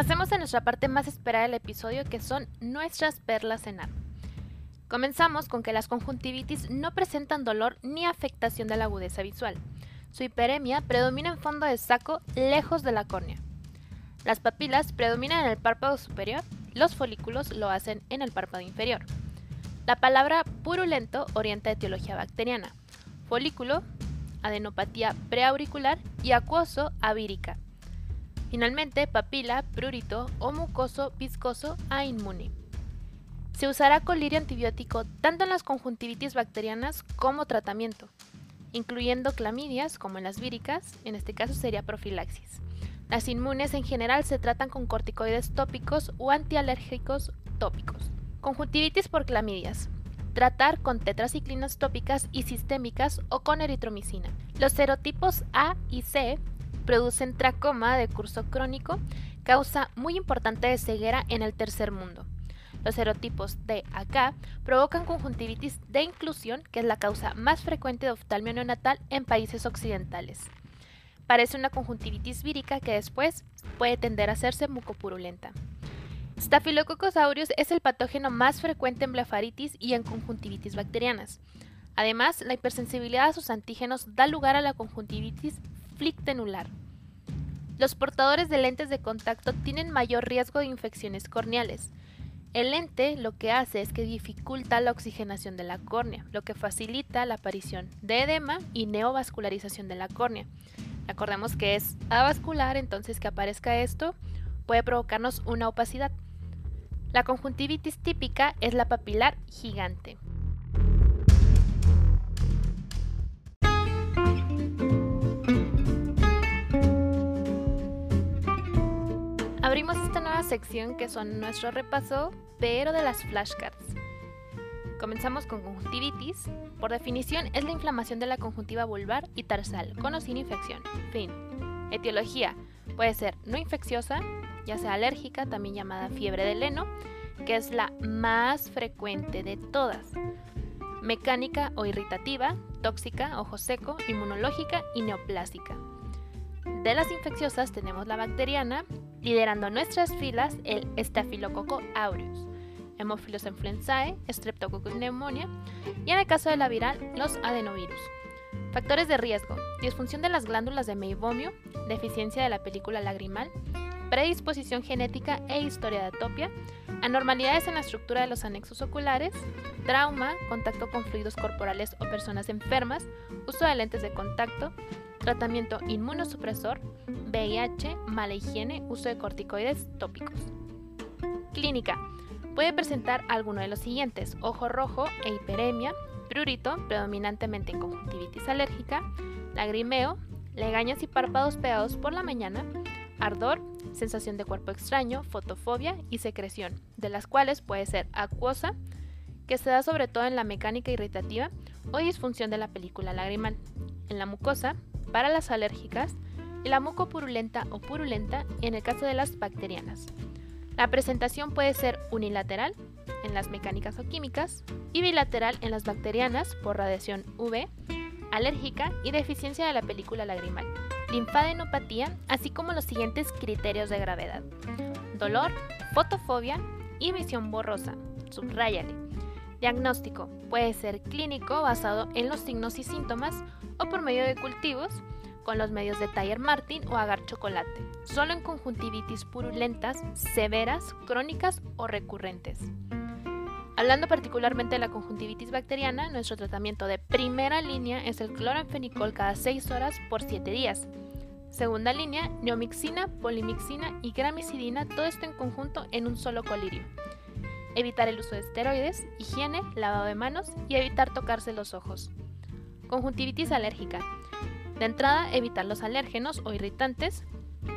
Pasemos a nuestra parte más esperada del episodio que son nuestras perlas en. Comenzamos con que las conjuntivitis no presentan dolor ni afectación de la agudeza visual. Su hiperemia predomina en fondo de saco lejos de la córnea. Las papilas predominan en el párpado superior, los folículos lo hacen en el párpado inferior. La palabra purulento orienta etiología bacteriana. Folículo, adenopatía preauricular y acuoso, avírica. Finalmente, papila, prurito o mucoso viscoso a inmune. Se usará colirio antibiótico tanto en las conjuntivitis bacterianas como tratamiento, incluyendo clamidias como en las víricas, en este caso sería profilaxis. Las inmunes en general se tratan con corticoides tópicos o antialérgicos tópicos. Conjuntivitis por clamidias. Tratar con tetraciclinas tópicas y sistémicas o con eritromicina. Los serotipos A y C producen tracoma de curso crónico, causa muy importante de ceguera en el tercer mundo. Los serotipos D a K provocan conjuntivitis de inclusión, que es la causa más frecuente de oftalmia neonatal en países occidentales. Parece una conjuntivitis vírica que después puede tender a hacerse mucopurulenta. Staphylococcus aureus es el patógeno más frecuente en blefaritis y en conjuntivitis bacterianas. Además, la hipersensibilidad a sus antígenos da lugar a la conjuntivitis flictenular. Los portadores de lentes de contacto tienen mayor riesgo de infecciones corneales. El lente lo que hace es que dificulta la oxigenación de la córnea, lo que facilita la aparición de edema y neovascularización de la córnea. Recordemos que es avascular, entonces que aparezca esto puede provocarnos una opacidad. La conjuntivitis típica es la papilar gigante. Abrimos esta nueva sección que son nuestro repaso, pero de las flashcards. Comenzamos con conjuntivitis. Por definición, es la inflamación de la conjuntiva vulvar y tarsal, con o sin infección. Fin. Etiología. Puede ser no infecciosa, ya sea alérgica, también llamada fiebre del heno, que es la más frecuente de todas. Mecánica o irritativa, tóxica, ojo seco, inmunológica y neoplásica. De las infecciosas tenemos la bacteriana, liderando nuestras filas el Staphylococcus aureus, Hemophilus influenzae, Streptococcus pneumonia y en el caso de la viral, los adenovirus. Factores de riesgo: disfunción de las glándulas de meibomio, deficiencia de la película lagrimal, predisposición genética e historia de atopia, anormalidades en la estructura de los anexos oculares, trauma, contacto con fluidos corporales o personas enfermas, uso de lentes de contacto, tratamiento inmunosupresor, VIH, mala higiene, uso de corticoides tópicos. Clínica. Puede presentar alguno de los siguientes, ojo rojo e hiperemia, prurito, predominantemente en conjuntivitis alérgica, lagrimeo, legañas y párpados pegados por la mañana, ardor, sensación de cuerpo extraño, fotofobia y secreción, de las cuales puede ser acuosa, que se da sobre todo en la mecánica irritativa o disfunción de la película lagrimal. En la mucosa, para las alérgicas, y la mucopurulenta o purulenta en el caso de las bacterianas. La presentación puede ser unilateral en las mecánicas o químicas y bilateral en las bacterianas por radiación UV, alérgica y deficiencia de la película lagrimal linfadenopatía, así como los siguientes criterios de gravedad. Dolor, fotofobia y visión borrosa. Subráyale. Diagnóstico. Puede ser clínico basado en los signos y síntomas o por medio de cultivos con los medios de Taller Martin o agar chocolate, solo en conjuntivitis purulentas, severas, crónicas o recurrentes. Hablando particularmente de la conjuntivitis bacteriana, nuestro tratamiento de primera línea es el cloranfenicol cada 6 horas por 7 días. Segunda línea, neomixina, polimixina y gramicidina, todo esto en conjunto en un solo colirio. Evitar el uso de esteroides, higiene, lavado de manos y evitar tocarse los ojos. Conjuntivitis alérgica. De entrada, evitar los alérgenos o irritantes,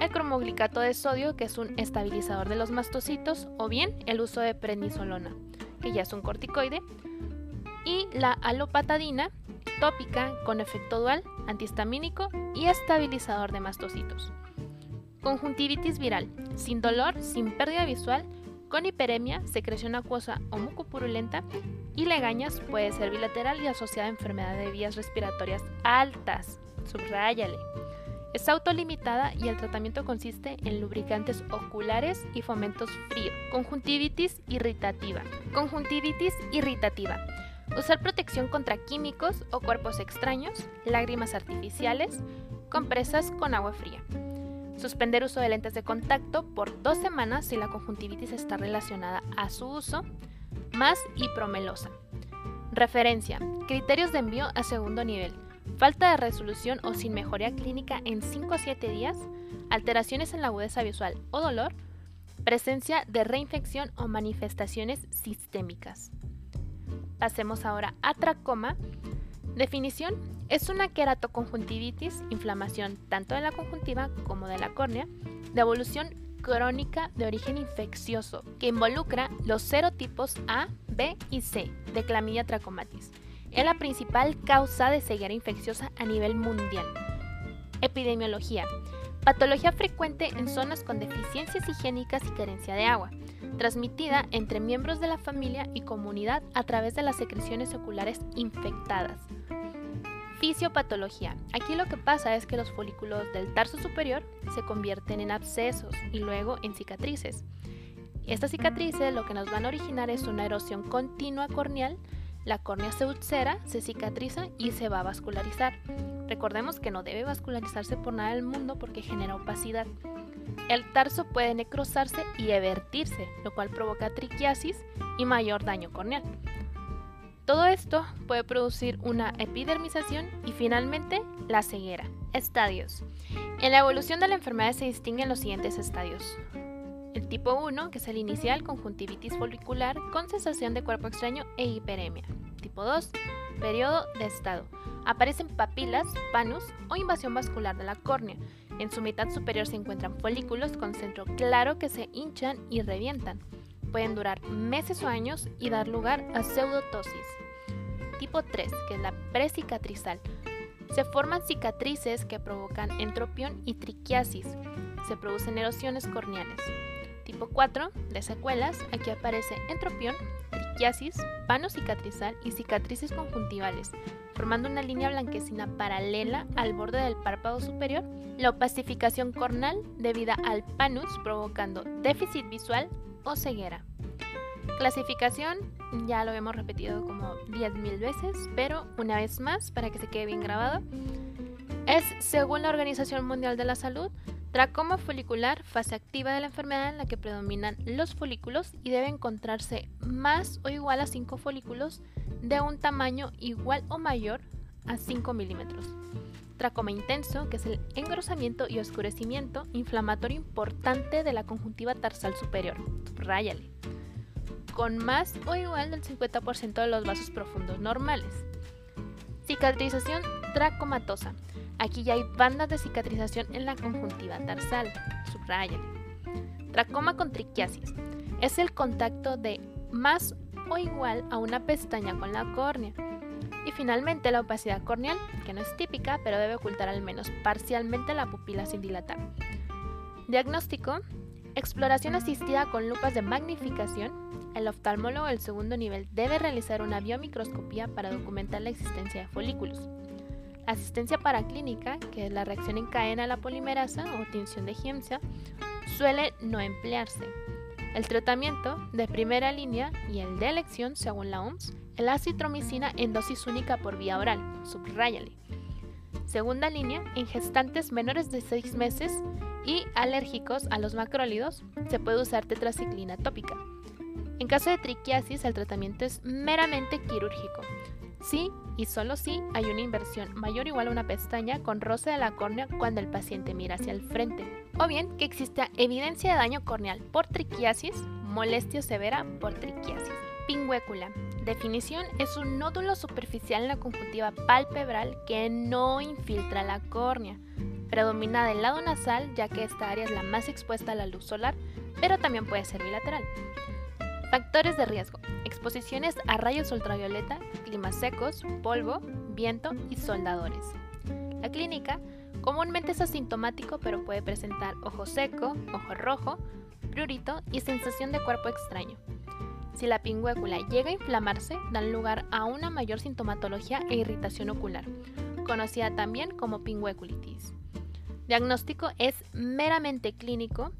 el cromoglicato de sodio, que es un estabilizador de los mastocitos, o bien el uso de prednisolona que ya es un corticoide, y la alopatadina, tópica con efecto dual, antihistamínico y estabilizador de mastocitos. Conjuntivitis viral, sin dolor, sin pérdida visual, con hiperemia, secreción acuosa o mucopurulenta y legañas puede ser bilateral y asociada a enfermedad de vías respiratorias altas. Subráyale. Es autolimitada y el tratamiento consiste en lubricantes oculares y fomentos fríos. Conjuntivitis irritativa. Conjuntivitis irritativa. Usar protección contra químicos o cuerpos extraños, lágrimas artificiales, compresas con agua fría. Suspender uso de lentes de contacto por dos semanas si la conjuntivitis está relacionada a su uso, más hipromelosa. Referencia. Criterios de envío a segundo nivel falta de resolución o sin mejoría clínica en 5 a 7 días, alteraciones en la agudeza visual o dolor, presencia de reinfección o manifestaciones sistémicas. Pasemos ahora a tracoma. Definición: es una queratoconjuntivitis, inflamación tanto de la conjuntiva como de la córnea, de evolución crónica de origen infeccioso que involucra los serotipos A, B y C de clamidia trachomatis es la principal causa de ceguera infecciosa a nivel mundial. Epidemiología. Patología frecuente en zonas con deficiencias higiénicas y carencia de agua, transmitida entre miembros de la familia y comunidad a través de las secreciones oculares infectadas. Fisiopatología. Aquí lo que pasa es que los folículos del tarso superior se convierten en abscesos y luego en cicatrices. Estas cicatrices lo que nos van a originar es una erosión continua corneal la córnea se ulcera, se cicatriza y se va a vascularizar. Recordemos que no debe vascularizarse por nada del mundo porque genera opacidad. El tarso puede necrosarse y evertirse, lo cual provoca triquiasis y mayor daño corneal. Todo esto puede producir una epidermización y finalmente la ceguera. Estadios. En la evolución de la enfermedad se distinguen los siguientes estadios. El tipo 1, que es el inicial, conjuntivitis folicular con sensación de cuerpo extraño e hiperemia. Tipo 2, periodo de estado. Aparecen papilas, panus o invasión vascular de la córnea. En su mitad superior se encuentran folículos con centro claro que se hinchan y revientan. Pueden durar meses o años y dar lugar a pseudotosis. Tipo 3, que es la precicatrizal. Se forman cicatrices que provocan entropión y triquiasis. Se producen erosiones corneales. Tipo 4, de secuelas, aquí aparece entropión, triquiasis, pano cicatrizal y cicatrices conjuntivales, formando una línea blanquecina paralela al borde del párpado superior, la opacificación cornal debida al panus provocando déficit visual o ceguera. Clasificación, ya lo hemos repetido como 10.000 veces, pero una vez más para que se quede bien grabado, es según la Organización Mundial de la Salud, Tracoma folicular, fase activa de la enfermedad en la que predominan los folículos y debe encontrarse más o igual a 5 folículos de un tamaño igual o mayor a 5 milímetros. Tracoma intenso, que es el engrosamiento y oscurecimiento inflamatorio importante de la conjuntiva tarsal superior. Ráyale. Con más o igual del 50% de los vasos profundos normales. Cicatrización tracomatosa Aquí ya hay bandas de cicatrización en la conjuntiva tarsal. Subraya. Tracoma con triquiasis. Es el contacto de más o igual a una pestaña con la córnea. Y finalmente la opacidad corneal, que no es típica, pero debe ocultar al menos parcialmente la pupila sin dilatar. Diagnóstico. Exploración asistida con lupas de magnificación. El oftalmólogo del segundo nivel debe realizar una biomicroscopía para documentar la existencia de folículos. Asistencia paraclínica, que es la reacción en cadena a la polimerasa o tinción de Giemsa, suele no emplearse. El tratamiento de primera línea y el de elección, según la OMS, es la citromicina en dosis única por vía oral, subrayale. Segunda línea, en gestantes menores de 6 meses y alérgicos a los macrólidos, se puede usar tetraciclina tópica. En caso de triquiasis, el tratamiento es meramente quirúrgico. Sí y solo si hay una inversión mayor o igual a una pestaña con roce de la córnea cuando el paciente mira hacia el frente. O bien que exista evidencia de daño corneal por triquiasis, molestia severa por triquiasis. Pingüécula. Definición es un nódulo superficial en la conjuntiva palpebral que no infiltra la córnea. Predomina del lado nasal ya que esta área es la más expuesta a la luz solar, pero también puede ser bilateral. Factores de riesgo. Exposiciones a rayos ultravioleta, climas secos, polvo, viento y soldadores. La clínica comúnmente es asintomático pero puede presentar ojo seco, ojo rojo, prurito y sensación de cuerpo extraño. Si la pingüécula llega a inflamarse, dan lugar a una mayor sintomatología e irritación ocular, conocida también como pingüeculitis. diagnóstico es meramente clínico.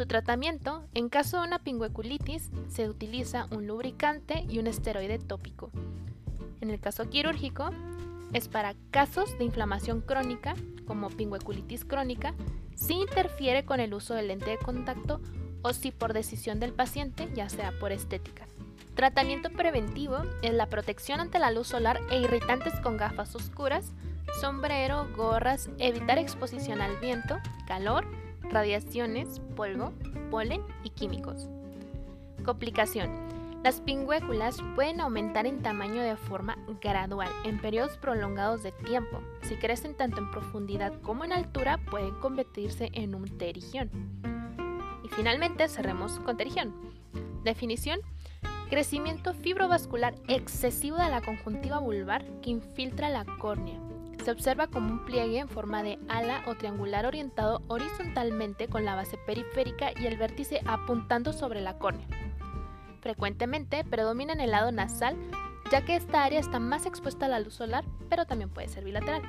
Su tratamiento, en caso de una pingüeculitis, se utiliza un lubricante y un esteroide tópico. En el caso quirúrgico, es para casos de inflamación crónica, como pingüeculitis crónica, si interfiere con el uso del lente de contacto o si por decisión del paciente, ya sea por estética. Tratamiento preventivo es la protección ante la luz solar e irritantes con gafas oscuras, sombrero, gorras, evitar exposición al viento, calor, radiaciones, polvo, polen y químicos. Complicación. Las pingüéculas pueden aumentar en tamaño de forma gradual en periodos prolongados de tiempo. Si crecen tanto en profundidad como en altura, pueden convertirse en un terigión. Y finalmente cerremos con terigión. Definición. Crecimiento fibrovascular excesivo de la conjuntiva vulvar que infiltra la córnea. Se observa como un pliegue en forma de ala o triangular orientado horizontalmente con la base periférica y el vértice apuntando sobre la córnea. Frecuentemente predomina en el lado nasal, ya que esta área está más expuesta a la luz solar, pero también puede ser bilateral.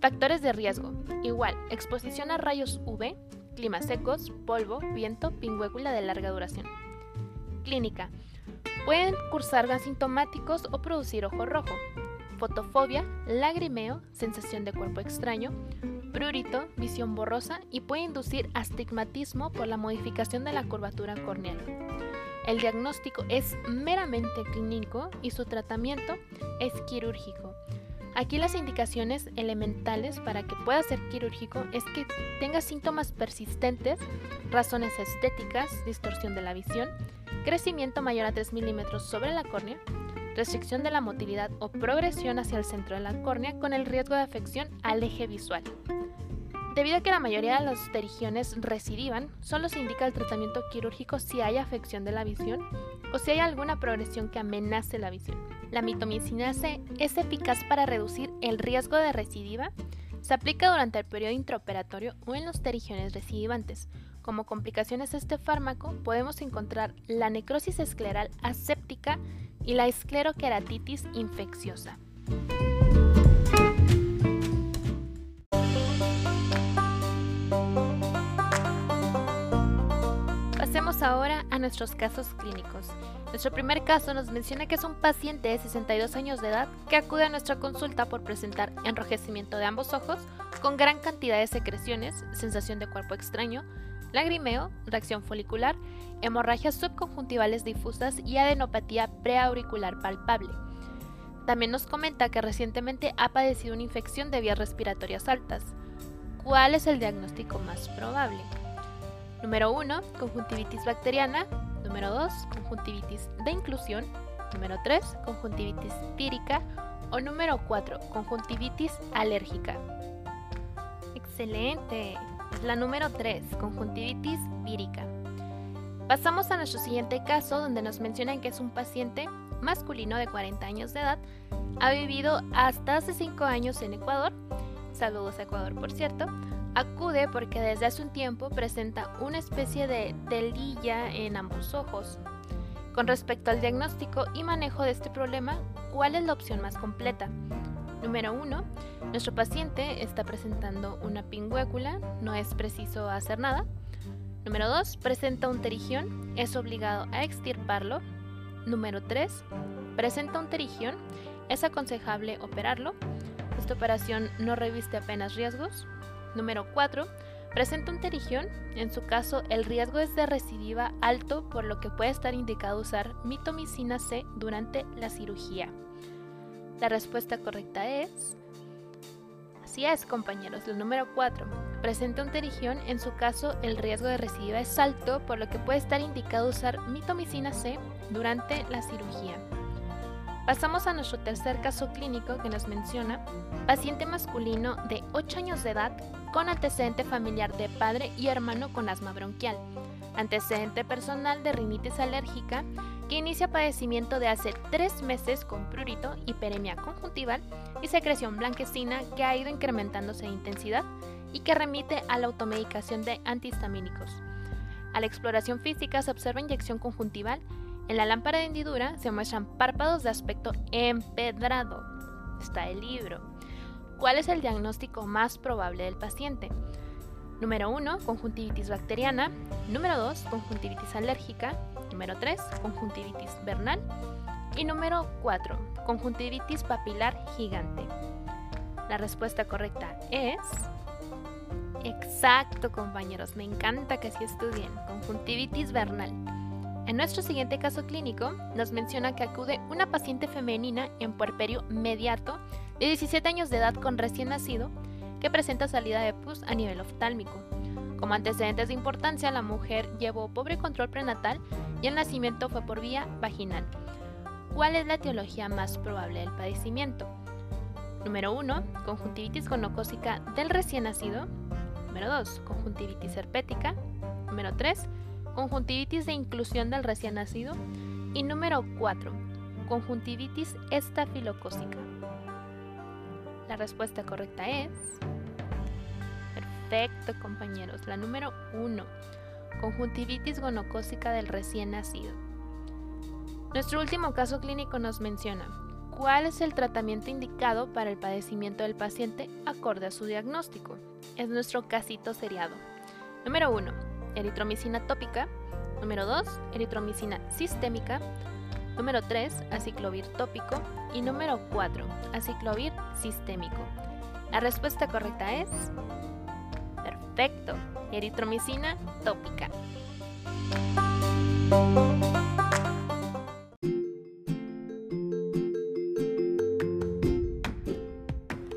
Factores de riesgo. Igual, exposición a rayos UV, climas secos, polvo, viento, pingüécula de larga duración. Clínica. Pueden cursar asintomáticos o producir ojo rojo, fotofobia, lagrimeo, sensación de cuerpo extraño, prurito, visión borrosa y puede inducir astigmatismo por la modificación de la curvatura corneal. El diagnóstico es meramente clínico y su tratamiento es quirúrgico. Aquí las indicaciones elementales para que pueda ser quirúrgico es que tenga síntomas persistentes, razones estéticas, distorsión de la visión, crecimiento mayor a 3 milímetros sobre la córnea, restricción de la motilidad o progresión hacia el centro de la córnea con el riesgo de afección al eje visual. Debido a que la mayoría de las pterigiones recidivan, solo se indica el tratamiento quirúrgico si hay afección de la visión o si hay alguna progresión que amenace la visión. La mitomicina C es eficaz para reducir el riesgo de recidiva. Se aplica durante el periodo intraoperatorio o en los pterigiones recidivantes, como complicaciones de este fármaco podemos encontrar la necrosis escleral aséptica y la escleroqueratitis infecciosa. Pasemos ahora a nuestros casos clínicos. Nuestro primer caso nos menciona que es un paciente de 62 años de edad que acude a nuestra consulta por presentar enrojecimiento de ambos ojos con gran cantidad de secreciones, sensación de cuerpo extraño, lagrimeo, reacción folicular, hemorragias subconjuntivales difusas y adenopatía preauricular palpable. También nos comenta que recientemente ha padecido una infección de vías respiratorias altas. ¿Cuál es el diagnóstico más probable? Número 1, conjuntivitis bacteriana. Número 2, conjuntivitis de inclusión. Número 3, conjuntivitis vírica. O número 4, conjuntivitis alérgica. ¡Excelente! La número 3, conjuntivitis vírica. Pasamos a nuestro siguiente caso donde nos mencionan que es un paciente masculino de 40 años de edad, ha vivido hasta hace 5 años en Ecuador, saludos a Ecuador por cierto, acude porque desde hace un tiempo presenta una especie de telilla en ambos ojos. Con respecto al diagnóstico y manejo de este problema, ¿cuál es la opción más completa? Número 1. Nuestro paciente está presentando una pingüécula, no es preciso hacer nada. Número 2. Presenta un terigión, es obligado a extirparlo. Número 3. Presenta un terigión, es aconsejable operarlo. Esta operación no reviste apenas riesgos. Número 4. Presenta un terigión, en su caso el riesgo es de recidiva alto, por lo que puede estar indicado usar mitomicina C durante la cirugía. La respuesta correcta es... Así es, compañeros, el número 4. Presenta un terigión, en su caso el riesgo de recidiva es alto, por lo que puede estar indicado usar mitomicina C durante la cirugía. Pasamos a nuestro tercer caso clínico que nos menciona paciente masculino de 8 años de edad con antecedente familiar de padre y hermano con asma bronquial, antecedente personal de rinitis alérgica que inicia padecimiento de hace 3 meses con prurito, hiperemia conjuntival y secreción blanquecina que ha ido incrementándose de intensidad y que remite a la automedicación de antihistamínicos. A la exploración física se observa inyección conjuntival. En la lámpara de hendidura se muestran párpados de aspecto empedrado. Está el libro. ¿Cuál es el diagnóstico más probable del paciente? Número 1, conjuntivitis bacteriana. Número 2, conjuntivitis alérgica. Número 3, conjuntivitis vernal. Y número 4, conjuntivitis papilar gigante. La respuesta correcta es... Exacto, compañeros, me encanta que así estudien. Conjuntivitis vernal. En nuestro siguiente caso clínico, nos menciona que acude una paciente femenina en puerperio mediato de 17 años de edad con recién nacido que presenta salida de pus a nivel oftálmico. Como antecedentes de importancia, la mujer llevó pobre control prenatal y el nacimiento fue por vía vaginal. ¿Cuál es la etiología más probable del padecimiento? Número 1. Conjuntivitis gonocócica del recién nacido. Número 2. Conjuntivitis herpética. Número 3. Conjuntivitis de inclusión del recién nacido. Y número 4. Conjuntivitis estafilocócica. La respuesta correcta es... Perfecto, compañeros. La número 1. Conjuntivitis gonocócica del recién nacido. Nuestro último caso clínico nos menciona cuál es el tratamiento indicado para el padecimiento del paciente acorde a su diagnóstico. Es nuestro casito seriado. Número 1. Eritromicina tópica. Número 2. Eritromicina sistémica. Número 3, aciclovir tópico. Y número 4, aciclovir sistémico. La respuesta correcta es... Perfecto, eritromicina tópica.